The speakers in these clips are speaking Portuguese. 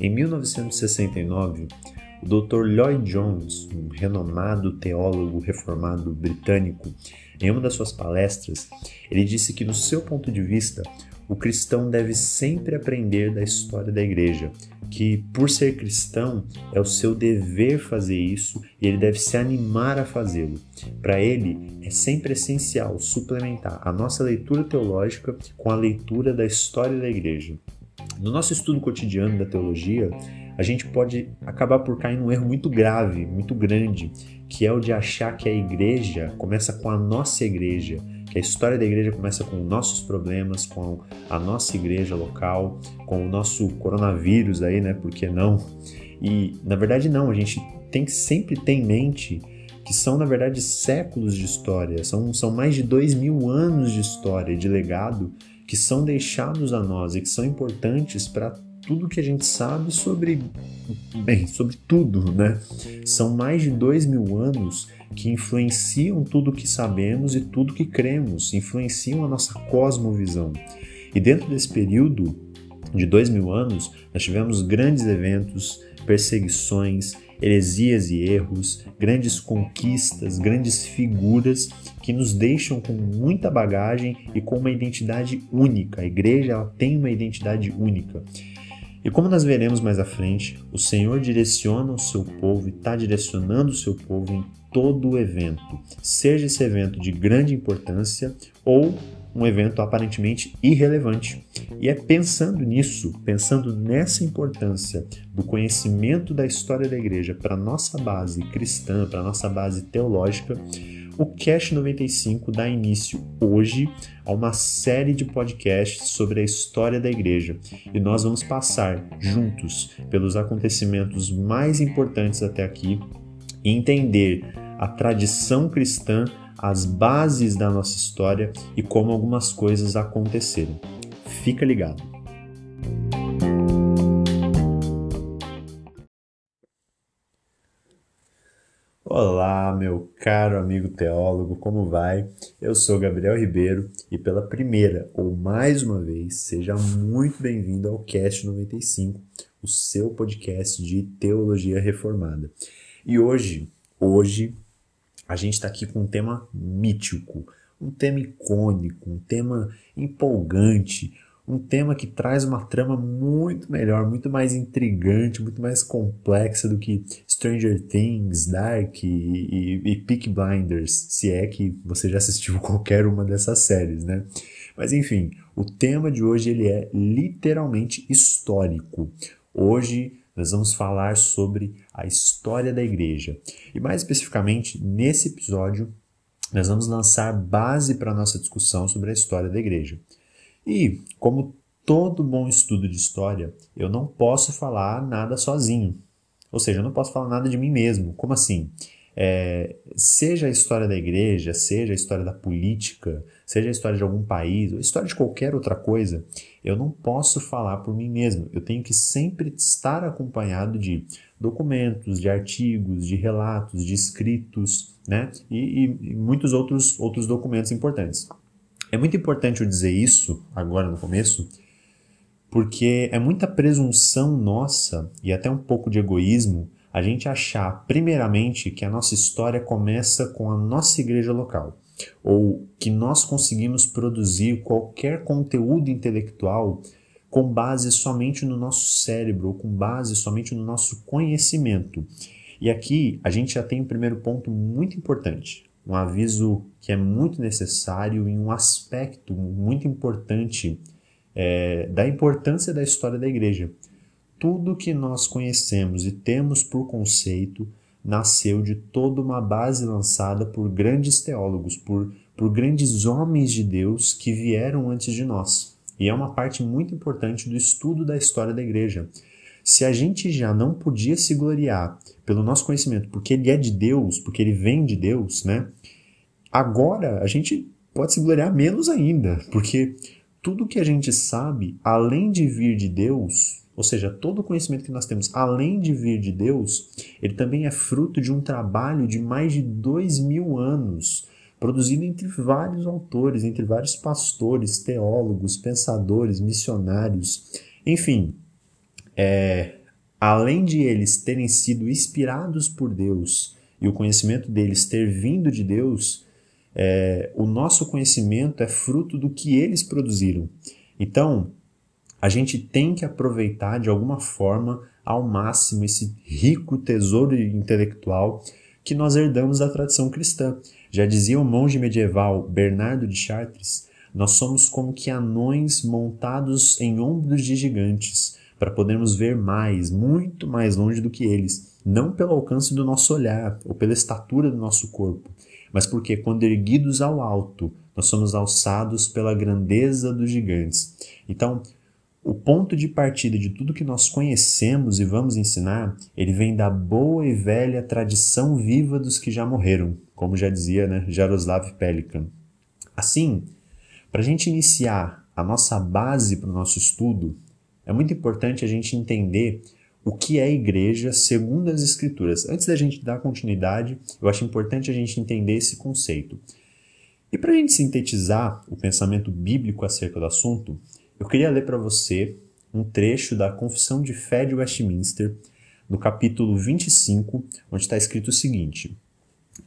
Em 1969, o Dr. Lloyd Jones, um renomado teólogo reformado britânico, em uma das suas palestras, ele disse que, no seu ponto de vista, o cristão deve sempre aprender da história da igreja, que, por ser cristão, é o seu dever fazer isso e ele deve se animar a fazê-lo. Para ele, é sempre essencial suplementar a nossa leitura teológica com a leitura da história da igreja. No nosso estudo cotidiano da teologia, a gente pode acabar por cair num erro muito grave, muito grande, que é o de achar que a igreja começa com a nossa igreja, a história da igreja começa com nossos problemas, com a nossa igreja local, com o nosso coronavírus aí, né? Por que não? E na verdade não, a gente tem que sempre ter em mente que são na verdade séculos de história, são, são mais de dois mil anos de história, de legado, que são deixados a nós e que são importantes para tudo que a gente sabe sobre, bem, sobre tudo, né? São mais de dois mil anos que influenciam tudo que sabemos e tudo que cremos, influenciam a nossa cosmovisão. E dentro desse período de dois mil anos, nós tivemos grandes eventos, perseguições, heresias e erros, grandes conquistas, grandes figuras que nos deixam com muita bagagem e com uma identidade única. A igreja ela tem uma identidade única. E como nós veremos mais à frente, o Senhor direciona o seu povo e está direcionando o seu povo em todo o evento, seja esse evento de grande importância ou um evento aparentemente irrelevante. E é pensando nisso, pensando nessa importância do conhecimento da história da igreja para nossa base cristã, para nossa base teológica, o Cash 95 dá início hoje a uma série de podcasts sobre a história da igreja e nós vamos passar juntos pelos acontecimentos mais importantes até aqui e entender a tradição cristã, as bases da nossa história e como algumas coisas aconteceram. Fica ligado! Olá, meu caro amigo teólogo, como vai? Eu sou Gabriel Ribeiro e pela primeira ou mais uma vez, seja muito bem-vindo ao Cast 95, o seu podcast de teologia reformada. E hoje, hoje a gente está aqui com um tema mítico, um tema icônico, um tema empolgante, um tema que traz uma trama muito melhor, muito mais intrigante, muito mais complexa do que Stranger Things, Dark e, e, e Peak Blinders, se é que você já assistiu qualquer uma dessas séries, né? Mas enfim, o tema de hoje ele é literalmente histórico. Hoje nós vamos falar sobre a história da igreja. E mais especificamente, nesse episódio, nós vamos lançar base para a nossa discussão sobre a história da igreja. E, como todo bom estudo de história, eu não posso falar nada sozinho. Ou seja, eu não posso falar nada de mim mesmo. Como assim? É, seja a história da igreja, seja a história da política, seja a história de algum país, ou a história de qualquer outra coisa, eu não posso falar por mim mesmo. Eu tenho que sempre estar acompanhado de documentos, de artigos, de relatos, de escritos, né? E, e, e muitos outros, outros documentos importantes. É muito importante eu dizer isso agora no começo, porque é muita presunção nossa e até um pouco de egoísmo a gente achar, primeiramente, que a nossa história começa com a nossa igreja local, ou que nós conseguimos produzir qualquer conteúdo intelectual com base somente no nosso cérebro, ou com base somente no nosso conhecimento. E aqui a gente já tem um primeiro ponto muito importante um aviso que é muito necessário e um aspecto muito importante é, da importância da história da igreja. Tudo que nós conhecemos e temos por conceito nasceu de toda uma base lançada por grandes teólogos, por, por grandes homens de Deus que vieram antes de nós. E é uma parte muito importante do estudo da história da igreja. Se a gente já não podia se gloriar pelo nosso conhecimento, porque ele é de Deus, porque ele vem de Deus, né? Agora a gente pode se gloriar menos ainda, porque tudo que a gente sabe, além de vir de Deus, ou seja, todo o conhecimento que nós temos, além de vir de Deus, ele também é fruto de um trabalho de mais de dois mil anos produzido entre vários autores, entre vários pastores, teólogos, pensadores, missionários, enfim, é, além de eles terem sido inspirados por Deus e o conhecimento deles ter vindo de Deus, é, o nosso conhecimento é fruto do que eles produziram. Então, a gente tem que aproveitar de alguma forma ao máximo esse rico tesouro intelectual que nós herdamos da tradição cristã. Já dizia o monge medieval Bernardo de Chartres, nós somos como que anões montados em ombros de gigantes, para podermos ver mais, muito mais longe do que eles, não pelo alcance do nosso olhar ou pela estatura do nosso corpo, mas porque quando erguidos ao alto, nós somos alçados pela grandeza dos gigantes. Então, o ponto de partida de tudo que nós conhecemos e vamos ensinar, ele vem da boa e velha tradição viva dos que já morreram, como já dizia né, Jaroslav Pelikan. Assim, para a gente iniciar a nossa base para o nosso estudo, é muito importante a gente entender o que é igreja segundo as Escrituras. Antes da gente dar continuidade, eu acho importante a gente entender esse conceito. E para a gente sintetizar o pensamento bíblico acerca do assunto, eu queria ler para você um trecho da Confissão de Fé de Westminster, no capítulo 25, onde está escrito o seguinte: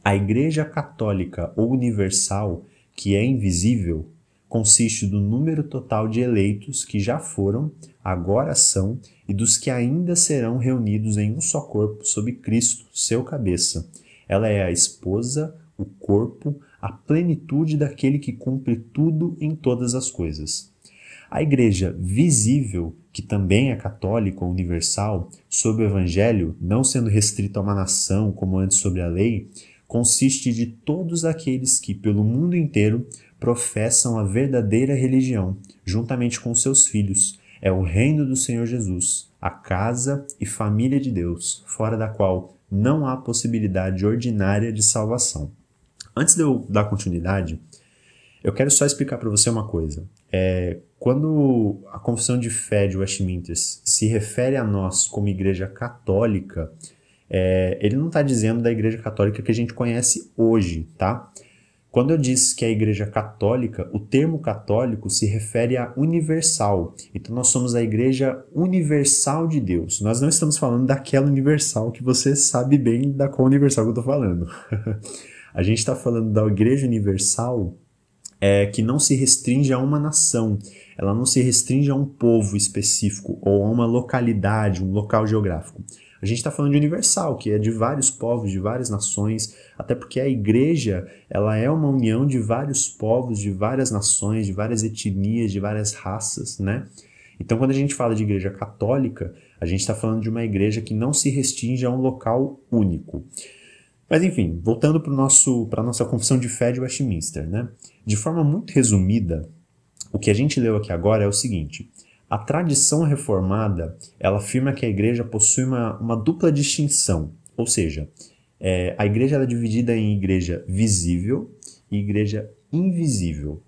A Igreja Católica ou Universal, que é invisível, consiste do número total de eleitos que já foram, agora são e dos que ainda serão reunidos em um só corpo sob Cristo, seu cabeça. Ela é a esposa, o corpo, a plenitude daquele que cumpre tudo em todas as coisas. A igreja visível, que também é católica ou universal, sob o evangelho, não sendo restrita a uma nação como antes sobre a lei, consiste de todos aqueles que, pelo mundo inteiro, professam a verdadeira religião, juntamente com seus filhos. É o reino do Senhor Jesus, a casa e família de Deus, fora da qual não há possibilidade ordinária de salvação. Antes de eu dar continuidade, eu quero só explicar para você uma coisa. É, quando a confissão de fé de Westminster se refere a nós como igreja católica, é, ele não está dizendo da igreja católica que a gente conhece hoje, tá? Quando eu disse que é a Igreja Católica, o termo católico se refere a universal. Então nós somos a Igreja Universal de Deus. Nós não estamos falando daquela universal que você sabe bem da qual universal que eu estou falando. a gente está falando da Igreja Universal é, que não se restringe a uma nação, ela não se restringe a um povo específico ou a uma localidade, um local geográfico. A gente está falando de universal, que é de vários povos, de várias nações, até porque a igreja ela é uma união de vários povos, de várias nações, de várias etnias, de várias raças, né? Então, quando a gente fala de igreja católica, a gente está falando de uma igreja que não se restringe a um local único. Mas enfim, voltando para a nossa confissão de fé de Westminster, né? De forma muito resumida, o que a gente leu aqui agora é o seguinte: a tradição reformada ela afirma que a igreja possui uma, uma dupla distinção, ou seja, é, a igreja é dividida em igreja visível e igreja invisível.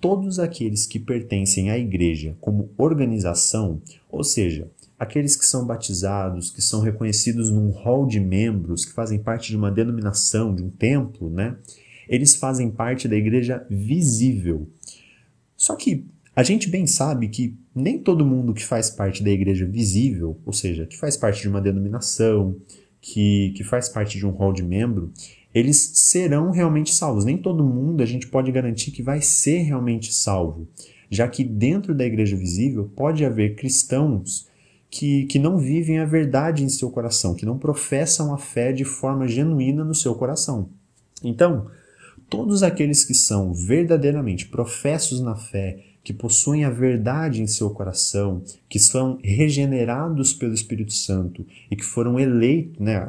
Todos aqueles que pertencem à igreja como organização, ou seja, aqueles que são batizados, que são reconhecidos num hall de membros, que fazem parte de uma denominação, de um templo, né? Eles fazem parte da igreja visível. Só que a gente bem sabe que nem todo mundo que faz parte da igreja visível, ou seja, que faz parte de uma denominação, que, que faz parte de um hall de membro, eles serão realmente salvos. Nem todo mundo a gente pode garantir que vai ser realmente salvo, já que dentro da igreja visível pode haver cristãos que, que não vivem a verdade em seu coração, que não professam a fé de forma genuína no seu coração. Então, todos aqueles que são verdadeiramente professos na fé, que possuem a verdade em seu coração, que são regenerados pelo Espírito Santo e que foram eleitos, né,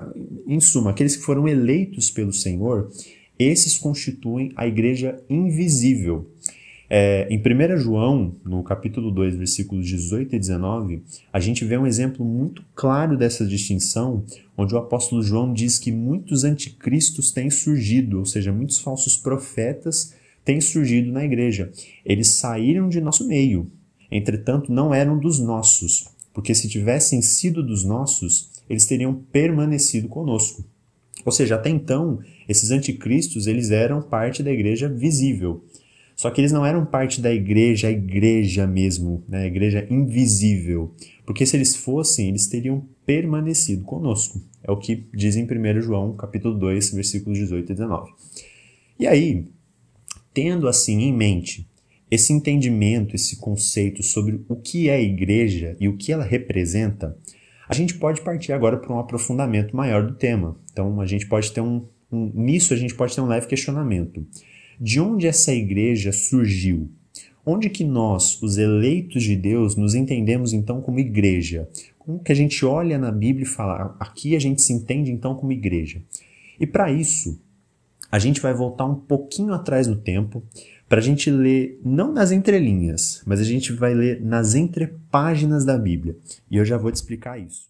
em suma, aqueles que foram eleitos pelo Senhor, esses constituem a igreja invisível. É, em 1 João, no capítulo 2, versículos 18 e 19, a gente vê um exemplo muito claro dessa distinção, onde o apóstolo João diz que muitos anticristos têm surgido, ou seja, muitos falsos profetas têm surgido na igreja. Eles saíram de nosso meio, entretanto, não eram dos nossos, porque se tivessem sido dos nossos, eles teriam permanecido conosco. Ou seja, até então, esses anticristos eles eram parte da igreja visível. Só que eles não eram parte da igreja, a igreja mesmo, né? a igreja invisível. Porque se eles fossem, eles teriam permanecido conosco. É o que diz em 1 João, capítulo 2, versículos 18 e 19. E aí, tendo assim em mente esse entendimento, esse conceito sobre o que é igreja e o que ela representa, a gente pode partir agora para um aprofundamento maior do tema. Então, a gente pode ter um, um nisso a gente pode ter um leve questionamento. De onde essa igreja surgiu? Onde que nós, os eleitos de Deus, nos entendemos então como igreja? Como que a gente olha na Bíblia e fala, aqui a gente se entende então como igreja? E para isso, a gente vai voltar um pouquinho atrás no tempo para a gente ler não nas entrelinhas, mas a gente vai ler nas entrepáginas da Bíblia. E eu já vou te explicar isso.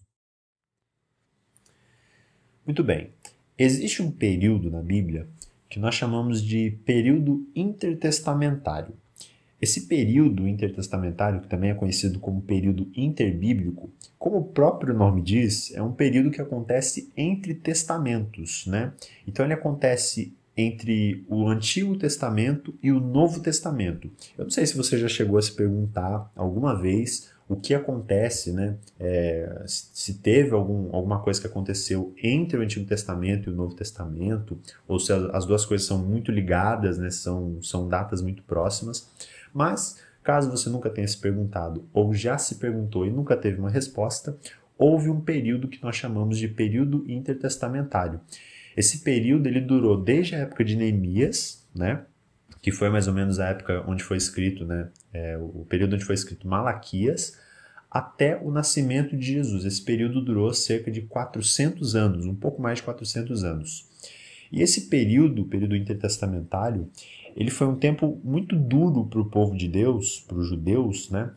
Muito bem. Existe um período na Bíblia que nós chamamos de período intertestamentário. Esse período intertestamentário, que também é conhecido como período interbíblico, como o próprio nome diz, é um período que acontece entre testamentos, né? Então ele acontece entre o Antigo Testamento e o Novo Testamento. Eu não sei se você já chegou a se perguntar alguma vez o que acontece, né? É, se teve algum, alguma coisa que aconteceu entre o Antigo Testamento e o Novo Testamento, ou se as duas coisas são muito ligadas, né? São, são datas muito próximas. Mas, caso você nunca tenha se perguntado ou já se perguntou e nunca teve uma resposta, houve um período que nós chamamos de período intertestamentário. Esse período ele durou desde a época de Neemias, né? Que foi mais ou menos a época onde foi escrito, né? É, o período onde foi escrito Malaquias, até o nascimento de Jesus. Esse período durou cerca de 400 anos, um pouco mais de 400 anos. E esse período, o período intertestamentário, ele foi um tempo muito duro para o povo de Deus, para os judeus, né?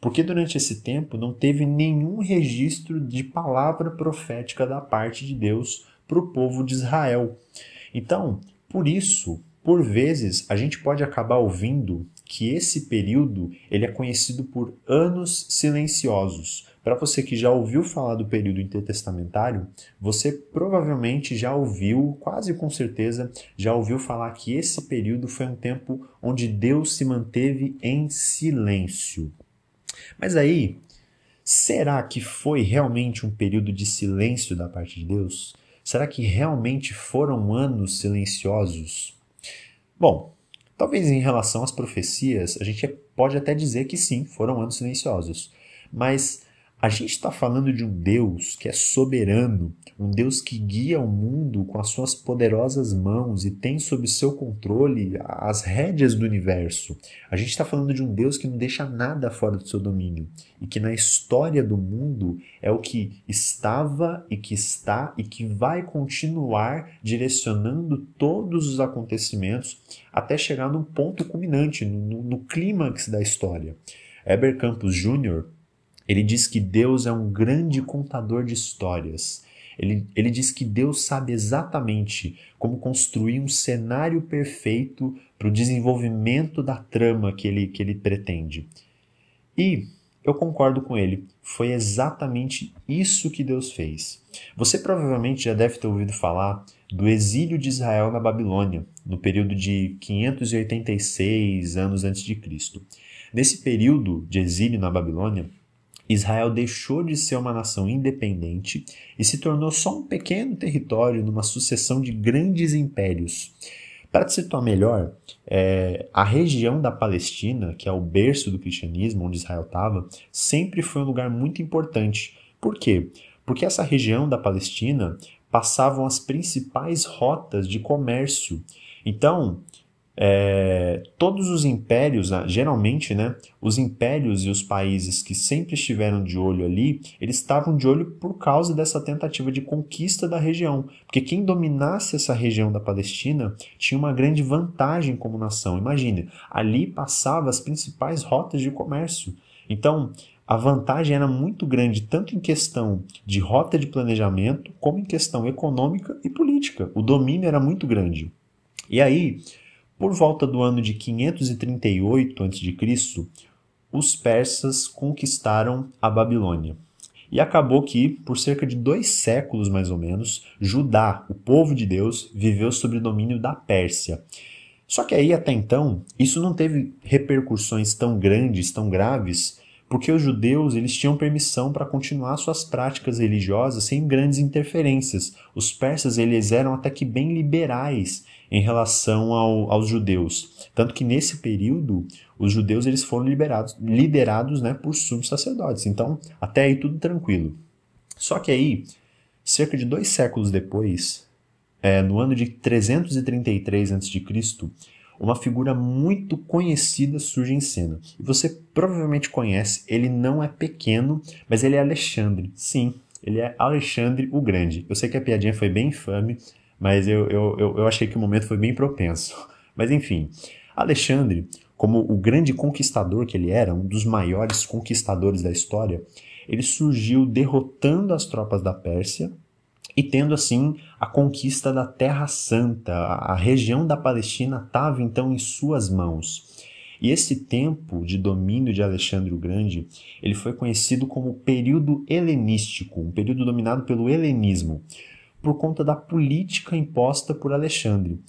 Porque durante esse tempo não teve nenhum registro de palavra profética da parte de Deus para o povo de Israel. Então, por isso, por vezes, a gente pode acabar ouvindo que esse período ele é conhecido por anos silenciosos. Para você que já ouviu falar do período intertestamentário, você provavelmente já ouviu, quase com certeza, já ouviu falar que esse período foi um tempo onde Deus se manteve em silêncio. Mas aí, será que foi realmente um período de silêncio da parte de Deus? Será que realmente foram anos silenciosos? Bom, talvez em relação às profecias, a gente pode até dizer que sim, foram anos silenciosos. Mas a gente está falando de um Deus que é soberano, um Deus que guia o mundo com as suas poderosas mãos e tem sob seu controle as rédeas do universo. A gente está falando de um Deus que não deixa nada fora do seu domínio e que na história do mundo é o que estava e que está e que vai continuar direcionando todos os acontecimentos até chegar num ponto culminante, no, no clímax da história. Heber Campos Jr., ele diz que Deus é um grande contador de histórias. Ele, ele diz que Deus sabe exatamente como construir um cenário perfeito para o desenvolvimento da trama que ele, que ele pretende. E eu concordo com ele, foi exatamente isso que Deus fez. Você provavelmente já deve ter ouvido falar do exílio de Israel na Babilônia, no período de 586 anos antes de Cristo. Nesse período de exílio na Babilônia, Israel deixou de ser uma nação independente e se tornou só um pequeno território numa sucessão de grandes impérios. Para te situar melhor, é, a região da Palestina, que é o berço do cristianismo, onde Israel estava, sempre foi um lugar muito importante. Por quê? Porque essa região da Palestina passavam as principais rotas de comércio. Então, é, todos os impérios, né, geralmente, né, os impérios e os países que sempre estiveram de olho ali, eles estavam de olho por causa dessa tentativa de conquista da região, porque quem dominasse essa região da Palestina tinha uma grande vantagem como nação. Imagine, ali passava as principais rotas de comércio. Então, a vantagem era muito grande, tanto em questão de rota de planejamento, como em questão econômica e política. O domínio era muito grande. E aí, por volta do ano de 538 a.C., os persas conquistaram a Babilônia. E acabou que, por cerca de dois séculos mais ou menos, Judá, o povo de Deus, viveu sob o domínio da Pérsia. Só que aí, até então, isso não teve repercussões tão grandes, tão graves, porque os judeus eles tinham permissão para continuar suas práticas religiosas sem grandes interferências. Os persas eles eram até que bem liberais em relação ao, aos judeus, tanto que nesse período os judeus eles foram liberados, liderados né, por sumos sacerdotes. Então até aí tudo tranquilo. Só que aí, cerca de dois séculos depois, é, no ano de 333 a.C., uma figura muito conhecida surge em cena. E você provavelmente conhece, ele não é pequeno, mas ele é Alexandre. Sim, ele é Alexandre o Grande. Eu sei que a piadinha foi bem infame, mas eu, eu, eu, achei que o momento foi bem propenso. Mas enfim, Alexandre, como o grande conquistador que ele era, um dos maiores conquistadores da história, ele surgiu derrotando as tropas da Pérsia e tendo assim a conquista da Terra Santa. A região da Palestina estava então em suas mãos. E esse tempo de domínio de Alexandre o Grande, ele foi conhecido como período helenístico, um período dominado pelo helenismo, por conta da política imposta por Alexandre.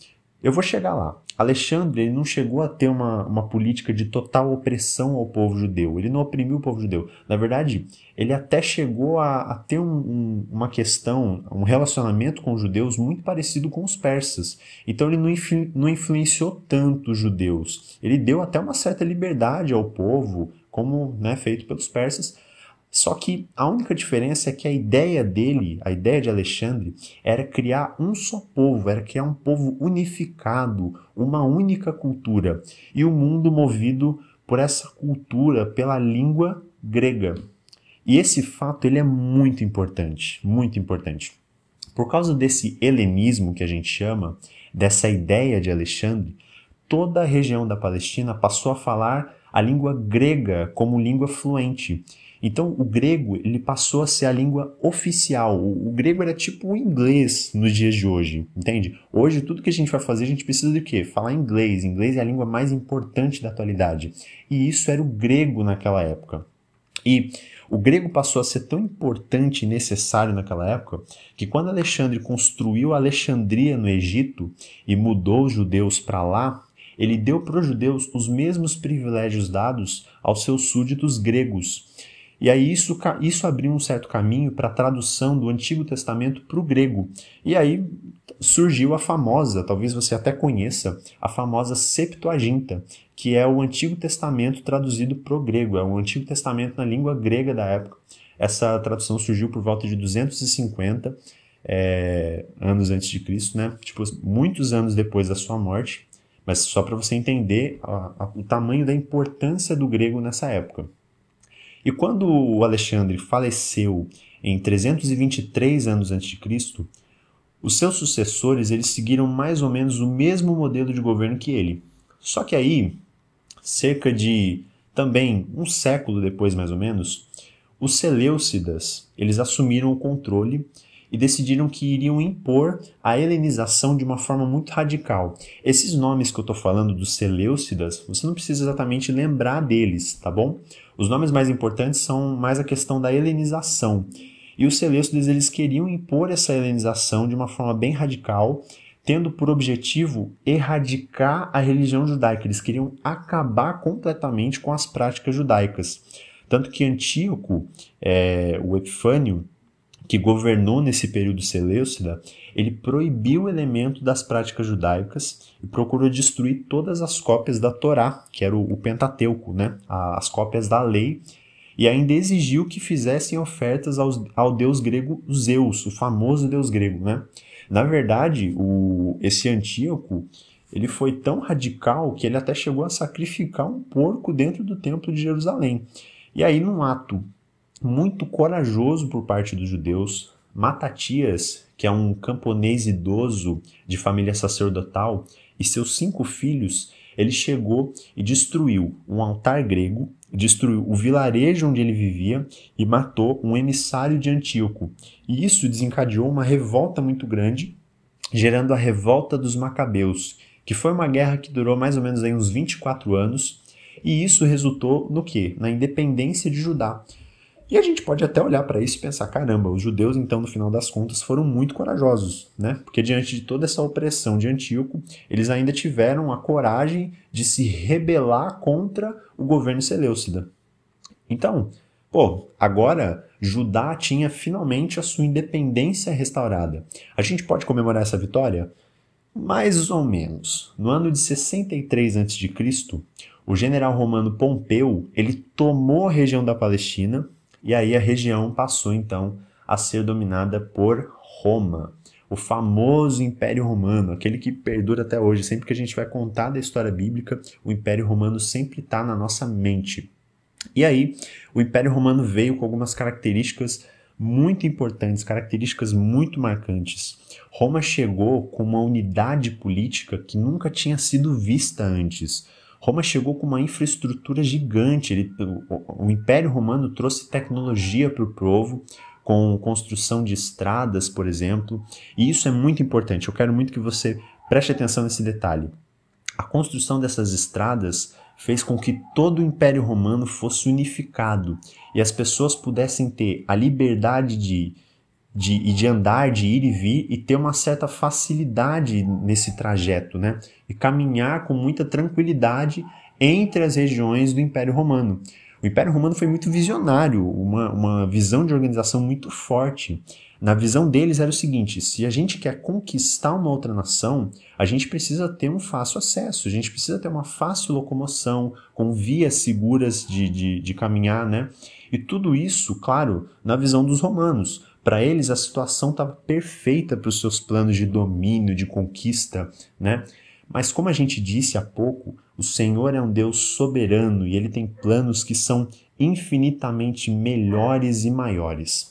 Eu vou chegar lá. Alexandre ele não chegou a ter uma, uma política de total opressão ao povo judeu. Ele não oprimiu o povo judeu. Na verdade, ele até chegou a, a ter um, um, uma questão, um relacionamento com os judeus muito parecido com os persas. Então ele não, influ, não influenciou tanto os judeus. Ele deu até uma certa liberdade ao povo, como né, feito pelos persas, só que a única diferença é que a ideia dele, a ideia de Alexandre, era criar um só povo, era criar um povo unificado, uma única cultura, e o um mundo movido por essa cultura, pela língua grega. E esse fato ele é muito importante, muito importante. Por causa desse helenismo que a gente chama, dessa ideia de Alexandre, toda a região da Palestina passou a falar a língua grega como língua fluente. Então, o grego ele passou a ser a língua oficial. O, o, grego era tipo o inglês nos dias de hoje, entende? Hoje, tudo que a gente vai fazer, a gente precisa de quê? Falar inglês. Inglês é a língua mais importante da atualidade. E isso era o grego naquela época. E o grego passou a ser tão importante e necessário naquela época que quando Alexandre construiu Alexandria no Egito e mudou os judeus para lá, ele deu para os judeus os mesmos privilégios dados aos seus súditos gregos. E aí isso, isso abriu um certo caminho para a tradução do Antigo Testamento para o grego. E aí surgiu a famosa, talvez você até conheça, a famosa Septuaginta, que é o Antigo Testamento traduzido para o grego, é o Antigo Testamento na língua grega da época. Essa tradução surgiu por volta de 250 é, anos antes de Cristo, né? Tipo, muitos anos depois da sua morte, mas só para você entender a, a, o tamanho da importância do grego nessa época. E quando o Alexandre faleceu em 323 anos antes de Cristo, os seus sucessores eles seguiram mais ou menos o mesmo modelo de governo que ele. Só que aí, cerca de também um século depois mais ou menos, os Seleucidas eles assumiram o controle e decidiram que iriam impor a helenização de uma forma muito radical. Esses nomes que eu estou falando dos Seleucidas, você não precisa exatamente lembrar deles, tá bom? Os nomes mais importantes são mais a questão da helenização. E os Seleucidas eles queriam impor essa helenização de uma forma bem radical, tendo por objetivo erradicar a religião judaica. Eles queriam acabar completamente com as práticas judaicas. Tanto que Antíoco, é, o Epifânio, que governou nesse período seleucida, ele proibiu o elemento das práticas judaicas e procurou destruir todas as cópias da Torá, que era o, Pentateuco, né? as cópias da lei, e ainda exigiu que fizessem ofertas aos, ao deus grego Zeus, o famoso deus grego. Né? Na verdade, o, esse Antíoco ele foi tão radical que ele até chegou a sacrificar um porco dentro do templo de Jerusalém. E aí, num ato muito corajoso por parte dos judeus. Matatias, que é um camponês idoso de família sacerdotal, e seus cinco filhos, ele chegou e destruiu um altar grego, destruiu o vilarejo onde ele vivia e matou um emissário de Antíoco. E isso desencadeou uma revolta muito grande, gerando a revolta dos Macabeus, que foi uma guerra que durou mais ou menos aí uns 24 anos, e isso resultou no que? Na independência de Judá. E a gente pode até olhar para isso e pensar: caramba, os judeus, então, no final das contas, foram muito corajosos, né? Porque diante de toda essa opressão de Antíoco, eles ainda tiveram a coragem de se rebelar contra o governo Seleucida. Então, pô, agora Judá tinha finalmente a sua independência restaurada. A gente pode comemorar essa vitória? Mais ou menos. No ano de 63 a.C., o general romano Pompeu, ele tomou a região da Palestina e aí a região passou então a ser dominada por Roma, o famoso Império Romano, aquele que perdura até hoje. Sempre que a gente vai contar da história bíblica, o Império Romano sempre está na nossa mente. E aí, o Império Romano veio com algumas características muito importantes, características muito marcantes. Roma chegou com uma unidade política que nunca tinha sido vista antes. Roma chegou com uma infraestrutura gigante. Ele, o, o Império Romano trouxe tecnologia para o povo, com construção de estradas, por exemplo. E isso é muito importante. Eu quero muito que você preste atenção nesse detalhe. A construção dessas estradas fez com que todo o Império Romano fosse unificado e as pessoas pudessem ter a liberdade de de, de andar, de ir e vir e ter uma certa facilidade nesse trajeto, né? E caminhar com muita tranquilidade entre as regiões do Império Romano. O Império Romano foi muito visionário, uma, uma visão de organização muito forte. Na visão deles era o seguinte: se a gente quer conquistar uma outra nação, a gente precisa ter um fácil acesso, a gente precisa ter uma fácil locomoção, com vias seguras de, de, de caminhar, né? E tudo isso, claro, na visão dos romanos. Para eles, a situação estava perfeita para os seus planos de domínio, de conquista, né? Mas como a gente disse há pouco, o Senhor é um Deus soberano e ele tem planos que são infinitamente melhores e maiores.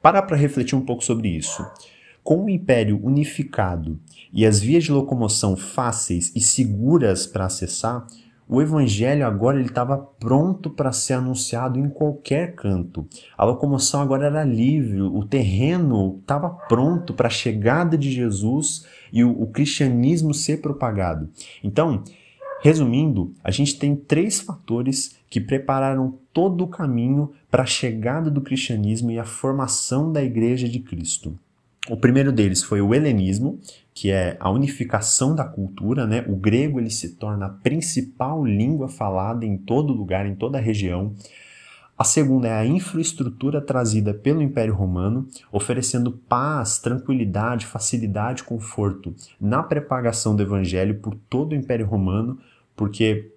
Para para refletir um pouco sobre isso. Com o império unificado e as vias de locomoção fáceis e seguras para acessar, o evangelho agora ele estava pronto para ser anunciado em qualquer canto. A locomoção agora era livre, o terreno estava pronto para a chegada de Jesus e o, o cristianismo ser propagado. Então, resumindo, a gente tem três fatores que prepararam todo o caminho para a chegada do cristianismo e a formação da igreja de Cristo. O primeiro deles foi o helenismo, que é a unificação da cultura, né? O grego ele se torna a principal língua falada em todo lugar, em toda a região. A segunda é a infraestrutura trazida pelo Império Romano, oferecendo paz, tranquilidade, facilidade, conforto na propagação do evangelho por todo o Império Romano, porque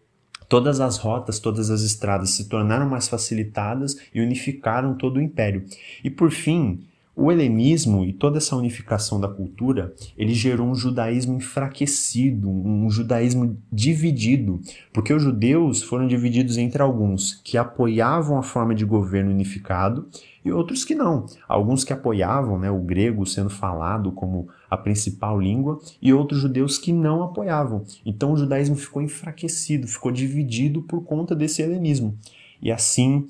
todas as rotas, todas as estradas se tornaram mais facilitadas e unificaram todo o império. E por fim, o helenismo e toda essa unificação da cultura, ele gerou um judaísmo enfraquecido, um judaísmo dividido, porque os judeus foram divididos entre alguns que apoiavam a forma de governo unificado e outros que não. Alguns que apoiavam né, o grego sendo falado como a principal língua e outros judeus que não apoiavam. Então o judaísmo ficou enfraquecido, ficou dividido por conta desse helenismo. E assim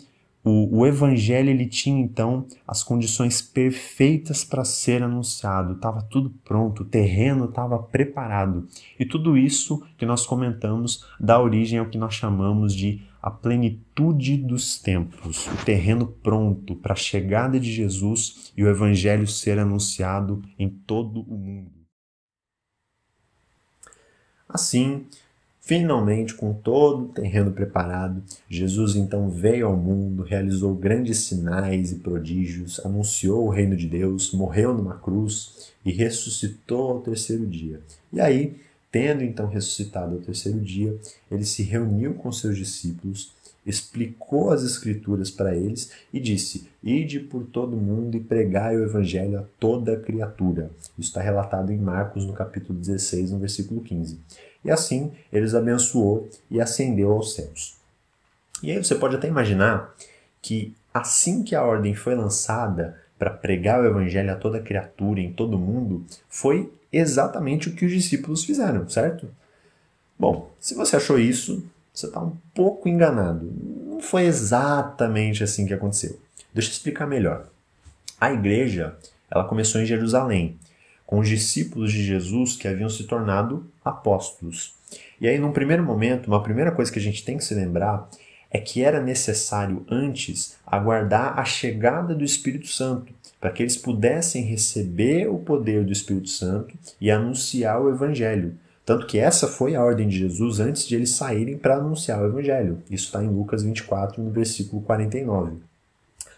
o, o evangelho ele tinha então as condições perfeitas para ser anunciado, estava tudo pronto, o terreno estava preparado. E tudo isso que nós comentamos dá origem ao que nós chamamos de a plenitude dos tempos, o terreno pronto para a chegada de Jesus e o evangelho ser anunciado em todo o mundo. Assim, Finalmente, com todo o terreno preparado, Jesus então veio ao mundo, realizou grandes sinais e prodígios, anunciou o reino de Deus, morreu numa cruz e ressuscitou ao terceiro dia. E aí, tendo então ressuscitado ao terceiro dia, ele se reuniu com seus discípulos, explicou as Escrituras para eles e disse: Ide por todo mundo e pregai o Evangelho a toda criatura. Isso está relatado em Marcos, no capítulo 16, no versículo 15. E assim eles abençoou e ascendeu aos céus. E aí você pode até imaginar que assim que a ordem foi lançada para pregar o evangelho a toda criatura em todo mundo, foi exatamente o que os discípulos fizeram, certo? Bom, se você achou isso, você está um pouco enganado. Não foi exatamente assim que aconteceu. Deixa eu explicar melhor. A igreja, ela começou em Jerusalém com os discípulos de Jesus que haviam se tornado apóstolos. E aí, num primeiro momento, uma primeira coisa que a gente tem que se lembrar é que era necessário antes aguardar a chegada do Espírito Santo, para que eles pudessem receber o poder do Espírito Santo e anunciar o Evangelho. Tanto que essa foi a ordem de Jesus antes de eles saírem para anunciar o Evangelho. Isso está em Lucas 24, no versículo 49.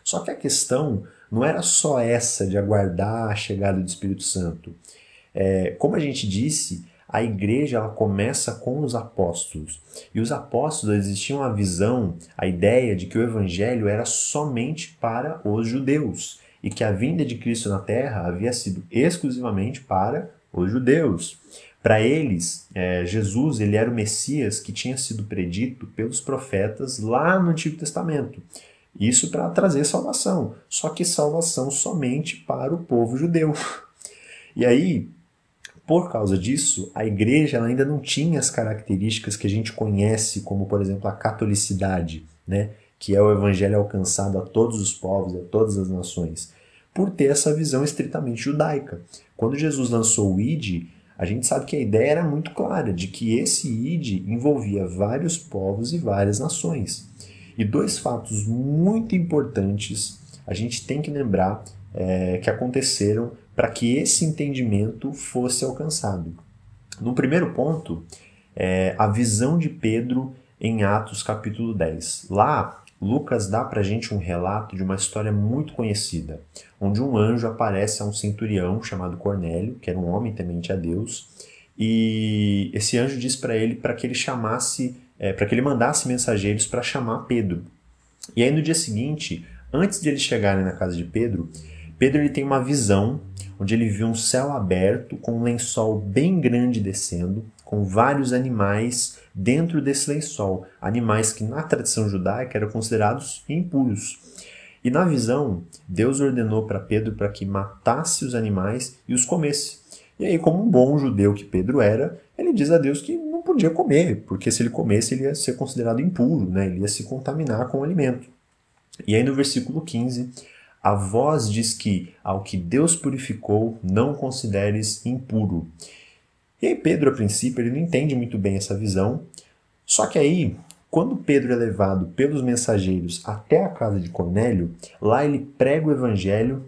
Só que a questão não era só essa de aguardar a chegada do Espírito Santo. É, como a gente disse, a igreja ela começa com os apóstolos. E os apóstolos eles tinham a visão, a ideia de que o evangelho era somente para os judeus e que a vinda de Cristo na terra havia sido exclusivamente para os judeus. Para eles, é, Jesus ele era o Messias que tinha sido predito pelos profetas lá no Antigo Testamento. Isso para trazer salvação, só que salvação somente para o povo judeu. E aí, por causa disso, a igreja ainda não tinha as características que a gente conhece, como por exemplo a catolicidade, né? que é o evangelho alcançado a todos os povos, a todas as nações, por ter essa visão estritamente judaica. Quando Jesus lançou o ID, a gente sabe que a ideia era muito clara de que esse ID envolvia vários povos e várias nações. E dois fatos muito importantes a gente tem que lembrar é, que aconteceram para que esse entendimento fosse alcançado. No primeiro ponto, é, a visão de Pedro em Atos capítulo 10. Lá, Lucas dá para a gente um relato de uma história muito conhecida, onde um anjo aparece a um centurião chamado Cornélio, que era um homem temente a Deus, e esse anjo diz para ele para que ele chamasse, é, para que ele mandasse mensageiros para chamar Pedro. E aí no dia seguinte, antes de eles chegarem na casa de Pedro, Pedro ele tem uma visão onde ele viu um céu aberto com um lençol bem grande descendo, com vários animais dentro desse lençol, animais que na tradição judaica eram considerados impuros. E na visão, Deus ordenou para Pedro para que matasse os animais e os comesse. E aí, como um bom judeu que Pedro era, ele diz a Deus que não podia comer, porque se ele comesse, ele ia ser considerado impuro, né? ele ia se contaminar com o alimento. E aí, no versículo 15, a voz diz que ao que Deus purificou, não consideres impuro. E aí Pedro, a princípio, ele não entende muito bem essa visão. Só que aí, quando Pedro é levado pelos mensageiros até a casa de Cornélio, lá ele prega o evangelho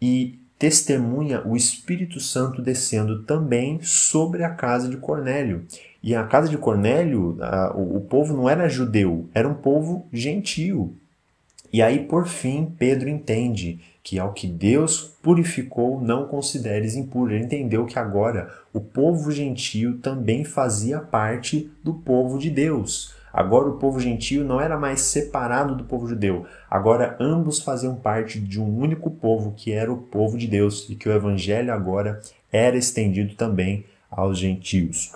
e testemunha o Espírito Santo descendo também sobre a casa de Cornélio. E a casa de Cornélio, a, o, o povo não era judeu, era um povo gentio. E aí, por fim, Pedro entende que ao que Deus purificou, não consideres impuro. Ele entendeu que agora o povo gentio também fazia parte do povo de Deus. Agora o povo gentio não era mais separado do povo judeu. Agora ambos faziam parte de um único povo, que era o povo de Deus, e que o evangelho agora era estendido também aos gentios.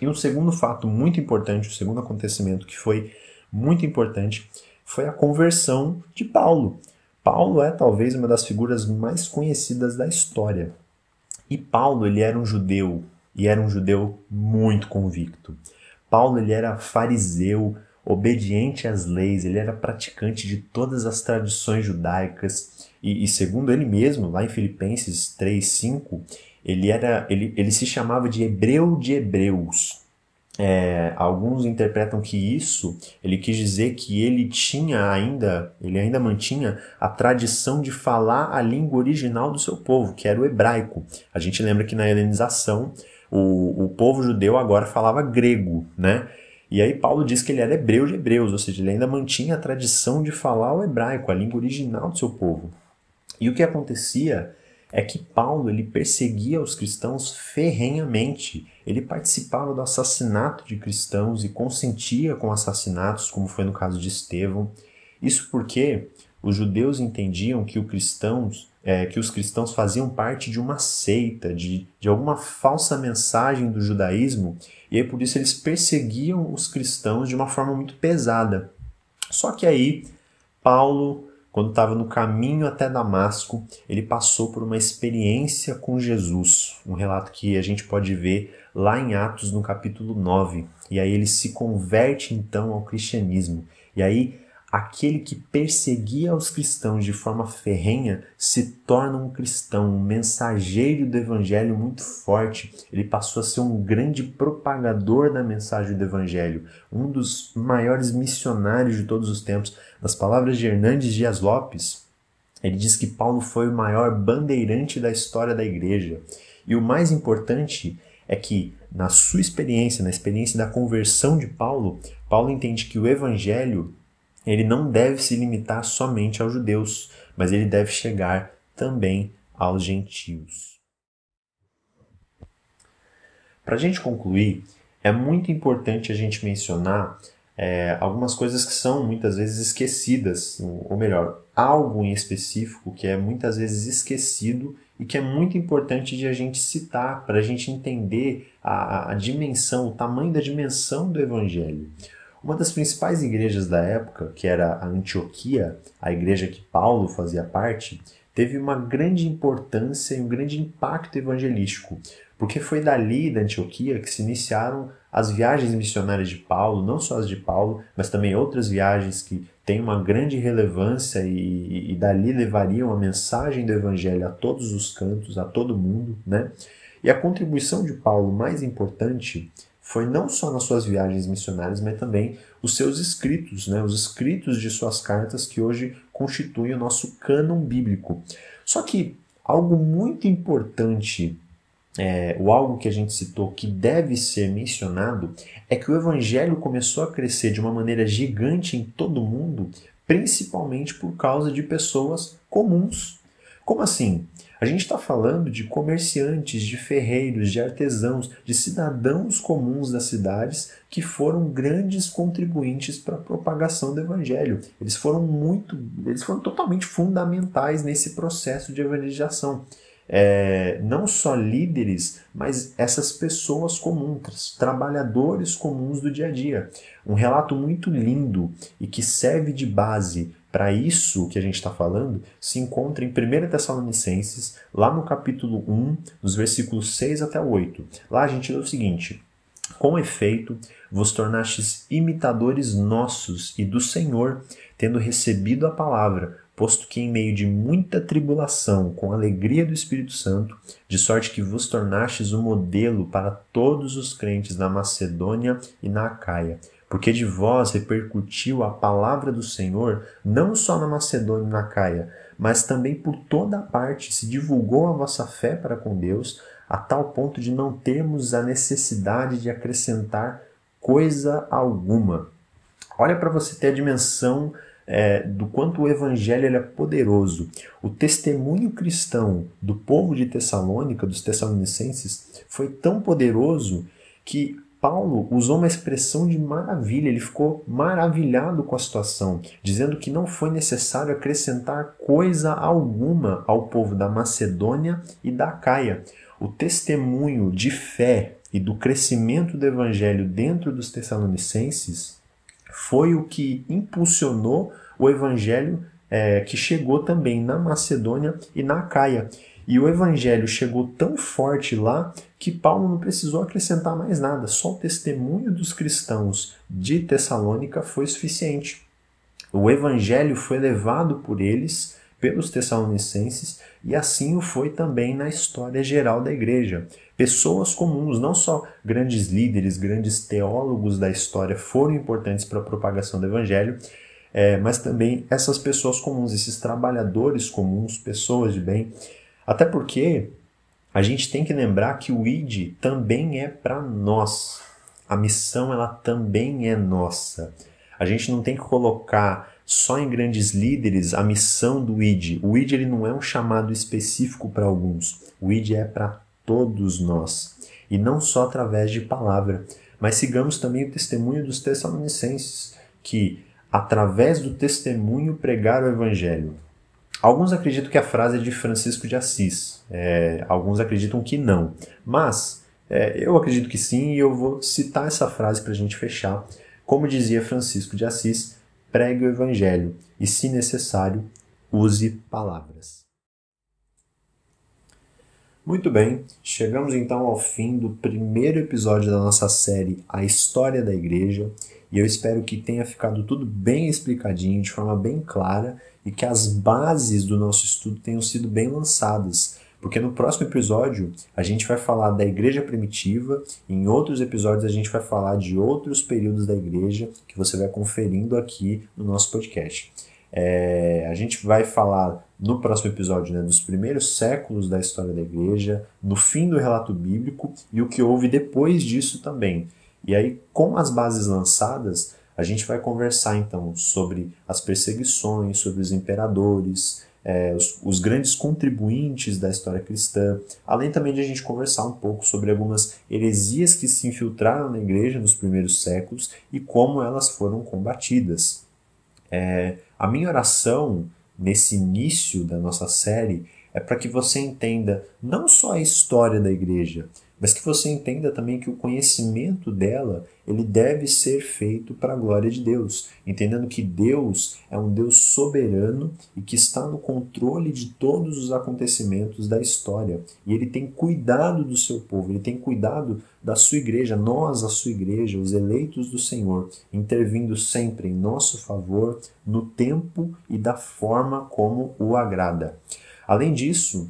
E um segundo fato muito importante, o segundo acontecimento que foi muito importante, foi a conversão de Paulo. Paulo é talvez uma das figuras mais conhecidas da história. E Paulo, ele era um judeu, e era um judeu muito convicto. Paulo, ele era fariseu, obediente às leis, ele era praticante de todas as tradições judaicas. E, e segundo ele mesmo, lá em Filipenses 3:5, ele era ele, ele se chamava de hebreu de hebreus. É, alguns interpretam que isso ele quis dizer que ele tinha ainda, ele ainda mantinha a tradição de falar a língua original do seu povo, que era o hebraico. A gente lembra que na helenização o, o povo judeu agora falava grego, né? E aí Paulo diz que ele era hebreu de hebreus, ou seja, ele ainda mantinha a tradição de falar o hebraico, a língua original do seu povo. E o que acontecia é que Paulo ele perseguia os cristãos ferrenhamente. Ele participava do assassinato de cristãos e consentia com assassinatos, como foi no caso de Estevão. Isso porque os judeus entendiam que, cristãos, é, que os cristãos faziam parte de uma seita, de, de alguma falsa mensagem do judaísmo, e aí por isso eles perseguiam os cristãos de uma forma muito pesada. Só que aí Paulo quando estava no caminho até Damasco, ele passou por uma experiência com Jesus, um relato que a gente pode ver lá em Atos no capítulo 9. E aí ele se converte então ao cristianismo. E aí aquele que perseguia os cristãos de forma ferrenha se torna um cristão, um mensageiro do evangelho muito forte. Ele passou a ser um grande propagador da mensagem do evangelho, um dos maiores missionários de todos os tempos. Nas palavras de Hernandes Dias Lopes, ele diz que Paulo foi o maior bandeirante da história da igreja. E o mais importante é que, na sua experiência, na experiência da conversão de Paulo, Paulo entende que o evangelho ele não deve se limitar somente aos judeus, mas ele deve chegar também aos gentios. Para a gente concluir, é muito importante a gente mencionar é, algumas coisas que são muitas vezes esquecidas, ou melhor, algo em específico que é muitas vezes esquecido e que é muito importante de a gente citar para a gente entender a, a dimensão, o tamanho da dimensão do Evangelho. Uma das principais igrejas da época, que era a Antioquia, a igreja que Paulo fazia parte, teve uma grande importância e um grande impacto evangelístico, porque foi dali da Antioquia que se iniciaram as viagens missionárias de Paulo, não só as de Paulo, mas também outras viagens que têm uma grande relevância e, e dali levariam a mensagem do evangelho a todos os cantos, a todo mundo, né? E a contribuição de Paulo mais importante foi não só nas suas viagens missionárias, mas também os seus escritos, né, os escritos de suas cartas que hoje constituem o nosso cânon bíblico. Só que algo muito importante, é, o algo que a gente citou que deve ser mencionado, é que o evangelho começou a crescer de uma maneira gigante em todo o mundo, principalmente por causa de pessoas comuns. Como assim? A gente está falando de comerciantes, de ferreiros, de artesãos, de cidadãos comuns das cidades que foram grandes contribuintes para a propagação do evangelho. Eles foram muito, eles foram totalmente fundamentais nesse processo de evangelização. É, não só líderes, mas essas pessoas comuns, trabalhadores comuns do dia a dia. Um relato muito lindo e que serve de base para isso que a gente está falando, se encontra em 1 Tessalonicenses, lá no capítulo 1, dos versículos 6 até 8. Lá a gente lê o seguinte: Com efeito, vos tornastes imitadores nossos e do Senhor, tendo recebido a palavra, posto que em meio de muita tribulação, com alegria do Espírito Santo, de sorte que vos tornastes o um modelo para todos os crentes na Macedônia e na Acaia porque de vós repercutiu a palavra do Senhor, não só na Macedônia e na Caia, mas também por toda a parte se divulgou a vossa fé para com Deus, a tal ponto de não termos a necessidade de acrescentar coisa alguma. Olha para você ter a dimensão é, do quanto o evangelho é poderoso. O testemunho cristão do povo de Tessalônica, dos tessalonicenses, foi tão poderoso que Paulo usou uma expressão de maravilha, ele ficou maravilhado com a situação, dizendo que não foi necessário acrescentar coisa alguma ao povo da Macedônia e da Caia. O testemunho de fé e do crescimento do evangelho dentro dos Tessalonicenses foi o que impulsionou o evangelho é, que chegou também na Macedônia e na Caia. E o evangelho chegou tão forte lá que Paulo não precisou acrescentar mais nada, só o testemunho dos cristãos de Tessalônica foi suficiente. O evangelho foi levado por eles, pelos tessalonicenses, e assim o foi também na história geral da igreja. Pessoas comuns, não só grandes líderes, grandes teólogos da história foram importantes para a propagação do evangelho, é, mas também essas pessoas comuns, esses trabalhadores comuns, pessoas de bem, até porque a gente tem que lembrar que o ID também é para nós. A missão ela também é nossa. A gente não tem que colocar só em grandes líderes a missão do ID. O ID ele não é um chamado específico para alguns. O ID é para todos nós. E não só através de palavra. Mas sigamos também o testemunho dos Tessalonicenses, que através do testemunho pregaram o evangelho. Alguns acreditam que a frase é de Francisco de Assis, é, alguns acreditam que não. Mas é, eu acredito que sim e eu vou citar essa frase para a gente fechar. Como dizia Francisco de Assis, pregue o evangelho e, se necessário, use palavras. Muito bem, chegamos então ao fim do primeiro episódio da nossa série A História da Igreja e eu espero que tenha ficado tudo bem explicadinho, de forma bem clara e que as bases do nosso estudo tenham sido bem lançadas. Porque no próximo episódio a gente vai falar da igreja primitiva, em outros episódios a gente vai falar de outros períodos da igreja que você vai conferindo aqui no nosso podcast. É, a gente vai falar no próximo episódio né, dos primeiros séculos da história da igreja, no fim do relato bíblico e o que houve depois disso também. E aí, com as bases lançadas, a gente vai conversar então sobre as perseguições, sobre os imperadores, é, os, os, grandes contribuintes da história cristã, além também de a gente conversar um pouco sobre algumas heresias que se infiltraram na igreja nos primeiros séculos e como elas foram combatidas. É, a minha oração nesse início da nossa série é para que você entenda não só a história da igreja, mas que você entenda também que o conhecimento dela ele deve ser feito para a glória de Deus, entendendo que Deus é um Deus soberano e que está no controle de todos os acontecimentos da história. E ele tem cuidado do seu povo, ele tem cuidado da sua igreja, nós, a sua igreja, os eleitos do Senhor, intervindo sempre em nosso favor, no tempo e da forma como o agrada. Além disso,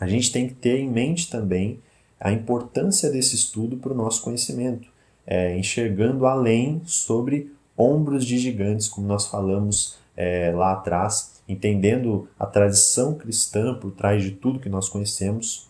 a gente tem que ter em mente também a importância desse estudo para o nosso conhecimento, é, enxergando além sobre ombros de gigantes, como nós falamos é, lá atrás, entendendo a tradição cristã por trás de tudo que nós conhecemos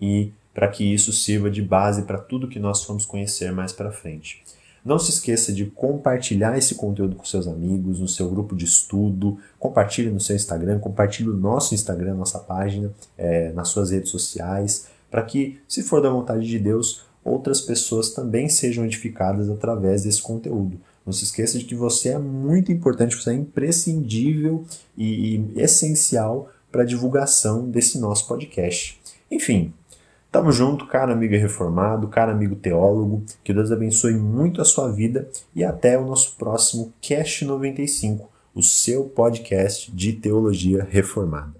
e para que isso sirva de base para tudo que nós vamos conhecer mais para frente. Não se esqueça de compartilhar esse conteúdo com seus amigos, no seu grupo de estudo, compartilhe no seu Instagram, compartilhe no nosso Instagram, nossa página, é, nas suas redes sociais para que, se for da vontade de Deus, outras pessoas também sejam edificadas através desse conteúdo. Não se esqueça de que você é muito importante, você é imprescindível e, e essencial para a divulgação desse nosso podcast. Enfim, tamo junto, cara amigo reformado, cara amigo teólogo, que Deus abençoe muito a sua vida e até o nosso próximo Cast 95, o seu podcast de teologia reformada.